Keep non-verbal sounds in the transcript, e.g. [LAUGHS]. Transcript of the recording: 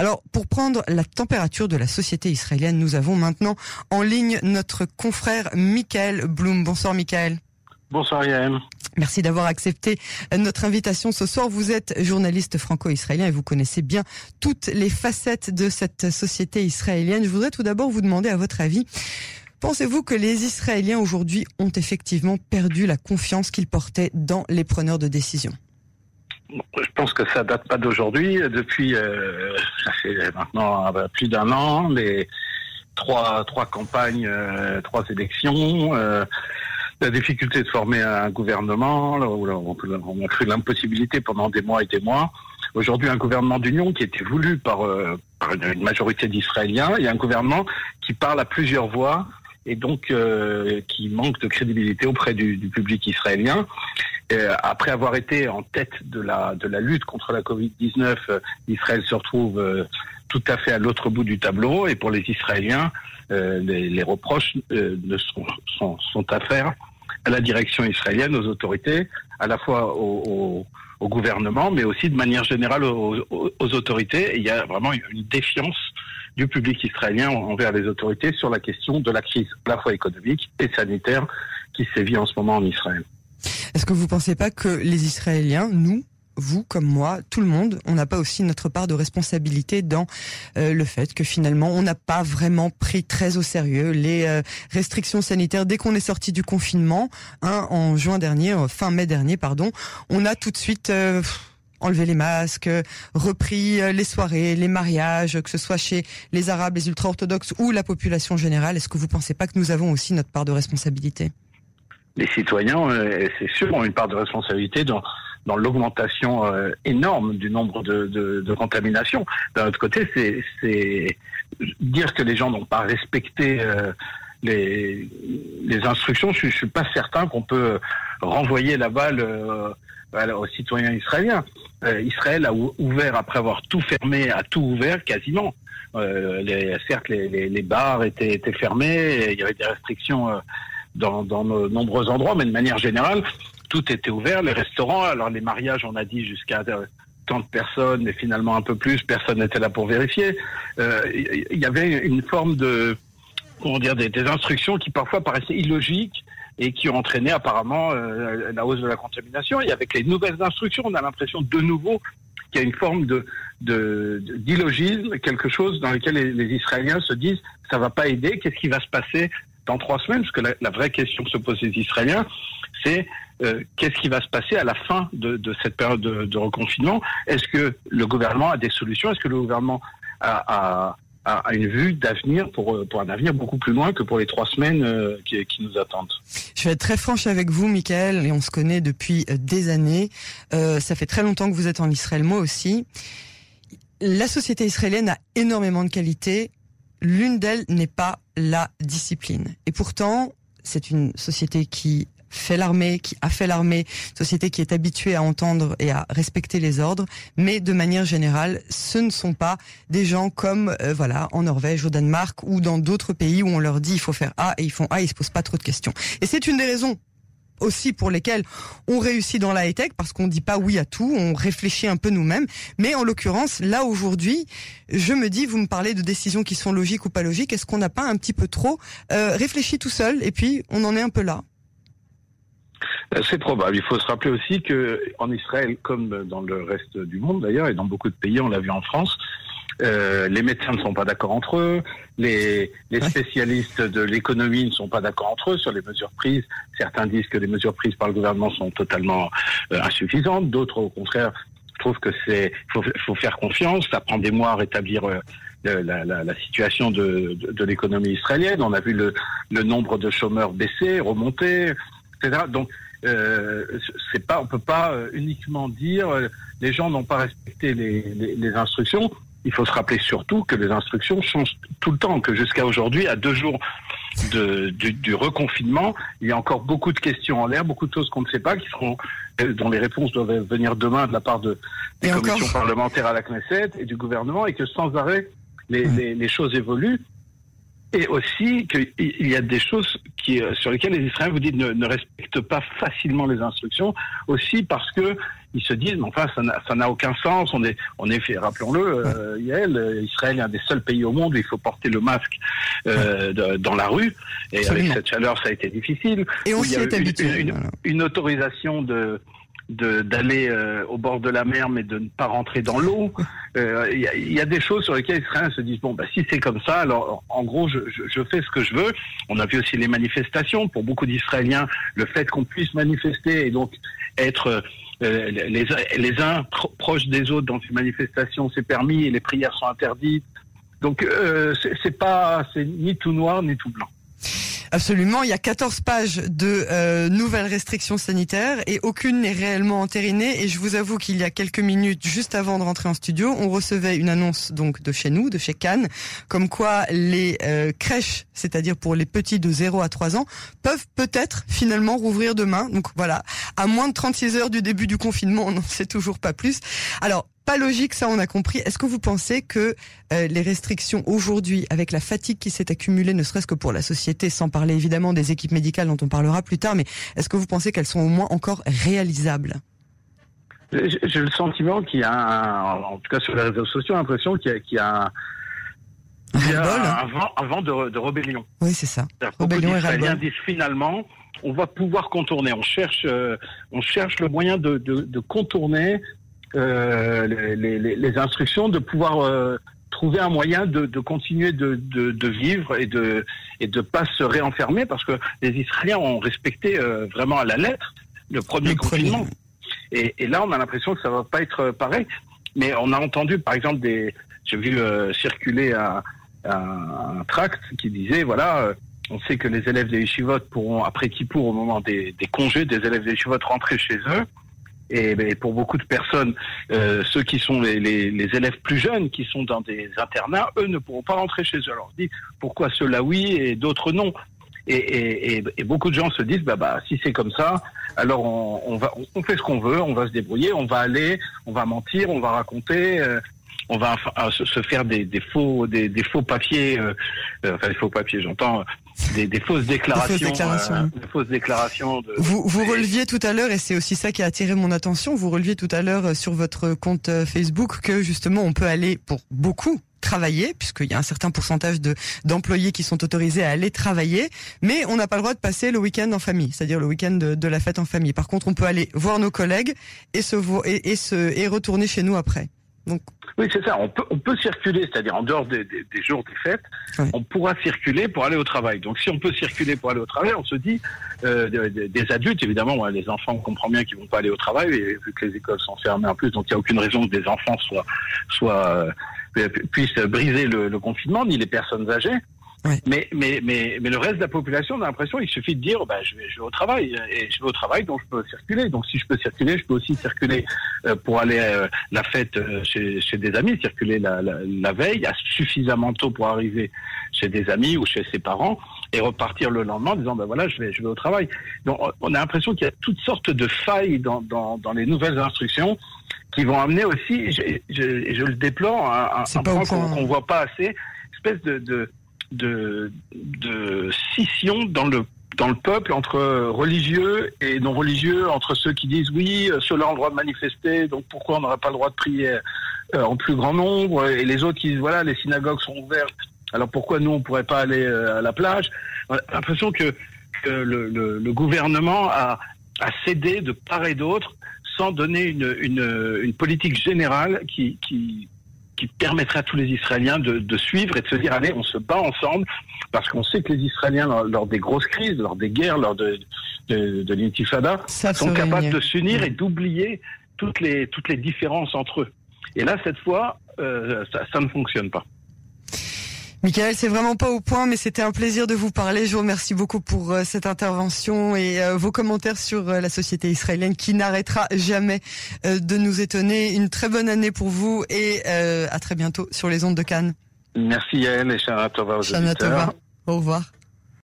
Alors, pour prendre la température de la société israélienne, nous avons maintenant en ligne notre confrère Michael Blum. Bonsoir Michael. Bonsoir Yael. Merci d'avoir accepté notre invitation ce soir. Vous êtes journaliste franco-israélien et vous connaissez bien toutes les facettes de cette société israélienne. Je voudrais tout d'abord vous demander à votre avis, pensez-vous que les Israéliens aujourd'hui ont effectivement perdu la confiance qu'ils portaient dans les preneurs de décision? Je pense que ça date pas d'aujourd'hui. Depuis, euh, ça fait maintenant euh, plus d'un an, les trois trois campagnes, euh, trois élections, euh, la difficulté de former un gouvernement, où on a cru l'impossibilité pendant des mois et des mois. Aujourd'hui, un gouvernement d'union qui était voulu par, euh, une majorité d'Israéliens et un gouvernement qui parle à plusieurs voix et donc qui manque de crédibilité auprès du, du public israélien. Euh, après avoir été en tête de la, lutte contre la Covid-19, euh, Israël se retrouve euh, tout à fait à l'autre bout du tableau. Et pour les Israéliens, les, les, reproches ne sont, à faire à la direction israélienne, aux autorités, à la fois au gouvernement, mais aussi de manière générale aux, aux, autorités. Et il y a vraiment une défiance du public israélien envers les autorités sur la question de la crise à la fois économique et sanitaire qui sévit en ce moment en Israël. Est-ce que vous ne pensez pas que les Israéliens, nous, vous comme moi, tout le monde, on n'a pas aussi notre part de responsabilité dans euh, le fait que finalement on n'a pas vraiment pris très au sérieux les euh, restrictions sanitaires dès qu'on est sorti du confinement, hein, en juin dernier, euh, fin mai dernier, pardon, on a tout de suite enlevé les masques, repris les soirées, les mariages, que ce soit chez les Arabes, les ultra-orthodoxes ou la population générale. Est-ce que vous pensez pas que nous avons aussi notre part de responsabilité? Les citoyens, euh, c'est sûr, ont une part de responsabilité dans, dans l'augmentation euh, énorme du nombre de, de, de contaminations. D'un autre côté, c'est dire que les gens n'ont pas respecté euh, les, les instructions. Je, je suis pas certain qu'on peut renvoyer la balle aux citoyens israéliens. Israël a ouvert après avoir tout fermé, a tout ouvert quasiment. Euh, les, certes, les, les, les, bars étaient, étaient fermés, il y avait des restrictions dans, de nombreux endroits, mais de manière générale, tout était ouvert. Les restaurants, alors les mariages, on a dit jusqu'à tant de personnes, et finalement un peu plus, personne n'était là pour vérifier. Il euh, y avait une forme de, comment dire, des, instructions qui parfois paraissaient illogiques et qui ont entraîné apparemment euh, la hausse de la contamination. Et avec les nouvelles instructions, on a l'impression de nouveau qu'il y a une forme d'illogisme, quelque chose dans lequel les, Israéliens se disent ça va pas aider, qu'est-ce qui va se passer dans trois semaines, parce que la, vraie question que se posent les Israéliens, c'est euh, qu'est-ce qui va se passer à la fin de, cette période de, reconfinement? Est-ce que le gouvernement a des solutions? Est-ce que le gouvernement a, une vue d'avenir pour, pour un avenir beaucoup plus loin que pour les trois semaines euh, qui, nous attendent? Je vais être très franche avec vous, Michael, et on se connaît depuis euh, des années. Euh, ça fait très longtemps que vous êtes en Israël, moi aussi. La société israélienne a énormément de qualités L'une d'elles n'est pas la discipline. Et pourtant, c'est une société qui fait l'armée, qui a fait l'armée, société qui est habituée à entendre et à respecter les ordres, mais de manière générale, ce ne sont pas des gens comme euh, voilà en Norvège, au Danemark ou dans d'autres pays où on leur dit il faut faire A et ils font A, ils se posent pas trop de questions. Et c'est une des raisons aussi pour lesquels on réussit dans la high-tech parce qu'on dit pas oui à tout, on réfléchit un peu nous-mêmes. Mais en l'occurrence, là aujourd'hui, je me dis, vous me parlez de décisions qui sont logiques ou pas logiques, est-ce qu'on n'a pas un petit peu trop euh, réfléchi tout seul et puis on en est un peu là? Euh, c'est probable. Il faut se rappeler aussi que en Israël, comme dans le reste du monde d'ailleurs, et dans beaucoup de pays, on l'a vu en France, euh, les médecins ne sont pas d'accord entre eux, les, les spécialistes de l'économie ne sont pas d'accord entre eux sur les mesures prises. Certains disent que les mesures prises par le gouvernement sont totalement euh, insuffisantes, d'autres au contraire trouvent que c'est faut, faut faire confiance. Ça prend des mois à rétablir euh, la, la, la, situation de, de, de l'économie israélienne. On a vu le, le nombre de chômeurs baisser, remonter, etc. Donc euh, c'est pas, on peut pas uniquement dire les gens n'ont pas respecté les, les, les instructions il faut se rappeler surtout que les instructions changent tout le temps, que jusqu'à aujourd'hui, à deux jours de, du, du, reconfinement, il y a encore beaucoup de questions en l'air, beaucoup de choses qu'on ne sait pas, qui seront, euh, dont les réponses doivent venir demain de la part de, des et commissions encore... parlementaires à la Knesset et du gouvernement, et que sans arrêt, les, mmh. les, les choses évoluent. Et aussi qu'il y a des choses qui, euh, sur lesquelles les Israéliens, vous dites, ne, ne, respectent pas facilement les instructions, aussi parce que ils se disent, mais enfin, ça n'a aucun sens. On est, on est fait, rappelons-le, euh, Yael, Israël est un des seuls pays au monde où il faut porter le masque euh, dans la rue. Et avec cette chaleur, ça a été difficile. Et on s'y est habitué. Une, une, autorisation de d'aller euh, au bord de la mer mais de ne pas rentrer dans l'eau. [LAUGHS] Il euh, y, y, a des choses sur lesquelles les Israéliens se disent bon bah si c'est comme ça alors en gros je, je, je, fais ce que je veux. On a vu aussi les manifestations pour beaucoup d'Israéliens le fait qu'on puisse manifester et donc être euh, les, les uns proches des autres dans une manifestation c'est permis et les prières sont interdites. Donc euh, c'est pas c'est ni tout noir ni tout blanc. Absolument, il y a 14 pages de euh, nouvelles restrictions sanitaires et aucune n'est réellement entérinée. Et je vous avoue qu'il y a quelques minutes, juste avant de rentrer en studio, on recevait une annonce donc de chez nous, de chez Cannes, comme quoi les euh, crèches, c'est-à-dire pour les petits de 0 à 3 ans, peuvent peut-être finalement rouvrir demain. Donc voilà, à moins de 36 heures du début du confinement, on n'en sait toujours pas plus. Alors pas logique, ça on a compris. Est-ce que vous pensez que euh, les restrictions aujourd'hui, avec la fatigue qui s'est accumulée, ne serait-ce que pour la société, sans parler évidemment des équipes médicales dont on parlera plus tard, mais est-ce que vous pensez qu'elles sont au moins encore réalisables? J'ai le sentiment qu'il y a, en tout cas sur les réseaux sociaux, l'impression qu'il y a, il y a un, vent, de, rébellion. Oui, c'est ça. Rébellion et disent finalement, on va pouvoir contourner. On cherche, euh, on cherche le moyen de, de contourner euh, les, les, les, instructions, de pouvoir euh, trouver un moyen de, de continuer de, de, de, vivre et de et de pas se réenfermer parce que les Israéliens ont respecté euh, vraiment à la lettre le premier confinement. Et, et, là, on a l'impression que ça va pas être pareil. Mais on a entendu, par exemple, des, j'ai vu circuler un, un, tract qui disait, voilà, on sait que les élèves des yeshivot pourront, après Kippour, au moment des, des congés, des élèves des yeshivot rentrer chez eux. Et pour beaucoup de personnes, euh, ceux qui sont les, élèves plus jeunes, qui sont dans des internats, eux ne pourront pas rentrer chez eux. Alors on dit pourquoi ceux-là oui et d'autres non. Et, beaucoup de gens se disent bah bah si c'est comme ça, alors on, va on fait ce qu'on veut, on va se débrouiller, on va aller, on va mentir, on va raconter. Euh, on va se faire des, faux des, faux papiers, euh enfin des faux papiers, j'entends des, des, fausses déclarations, des fausses déclarations. Euh, des fausses déclarations de, vous, vous releviez tout à l'heure, et c'est aussi ça qui a attiré mon attention, vous releviez tout à l'heure euh, sur votre compte euh, Facebook que justement on peut aller pour beaucoup travailler, puisqu'il y a un certain pourcentage de d'employés qui sont autorisés à aller travailler, mais on n'a pas le droit de passer le week-end en famille, c'est-à-dire le week-end de, de, la fête en famille. Par contre, on peut aller voir nos collègues et se et, et se et retourner chez nous après. Donc oui, c'est ça. On peut, on peut circuler, c'est-à-dire en dehors des, des, des jours des fêtes, on pourra circuler pour aller au travail. Donc, si on peut circuler pour aller au travail, on se dit euh, des, des, adultes, évidemment, les enfants, on comprend bien qu'ils vont pas aller au travail, et, vu que les écoles sont fermées en plus, donc il n'y a aucune raison que des enfants soient, soient euh, puissent briser le, le confinement, ni les personnes âgées. Mais, mais, mais, mais le reste de la population, on a l'impression il suffit de dire bah, je, vais, je vais au travail. Et je vais au travail, donc je peux circuler. Donc si je peux circuler, je peux aussi circuler euh, pour aller euh, la fête euh, chez, chez des amis, circuler la, la, la veille, à suffisamment tôt pour arriver chez des amis ou chez ses parents et repartir le lendemain en disant ben voilà je vais je vais au travail. Donc on a l'impression qu'il y a toutes sortes de failles dans, dans, dans les nouvelles instructions qui vont amener aussi, je, je, je le déplore, un, un point qu'on voit pas assez, espèce de, de de, de scission dans le dans le peuple entre religieux et non religieux, entre ceux qui disent oui, ceux-là ont le droit de manifester, donc pourquoi on n'aurait pas le droit de prier euh, en plus grand nombre, et les autres qui disent voilà, les synagogues sont ouvertes, alors pourquoi nous on pourrait pas aller euh, à la plage? On a l'impression que, que le, le, le, gouvernement a, a cédé de part et d'autre sans donner une, une, une politique générale qui, qui, qui permettrait à tous les Israéliens de, de, suivre et de se dire allez, on se bat ensemble parce qu'on sait que les Israéliens, lors, des grosses crises, lors des guerres, lors de, de, de l'intifada, sont capables de s'unir et d'oublier toutes les, toutes les différences entre eux. Et là, cette fois, euh, ça, ça ne fonctionne pas. Michael, c'est vraiment pas au point, mais c'était un plaisir de vous parler. Je vous remercie beaucoup pour euh, cette intervention et euh, vos commentaires sur euh, la société israélienne qui n'arrêtera jamais de nous étonner. Une très bonne année pour vous et à très bientôt sur les ondes de Cannes. Merci Yael et Shana Tova aux Shana Tova. Au revoir.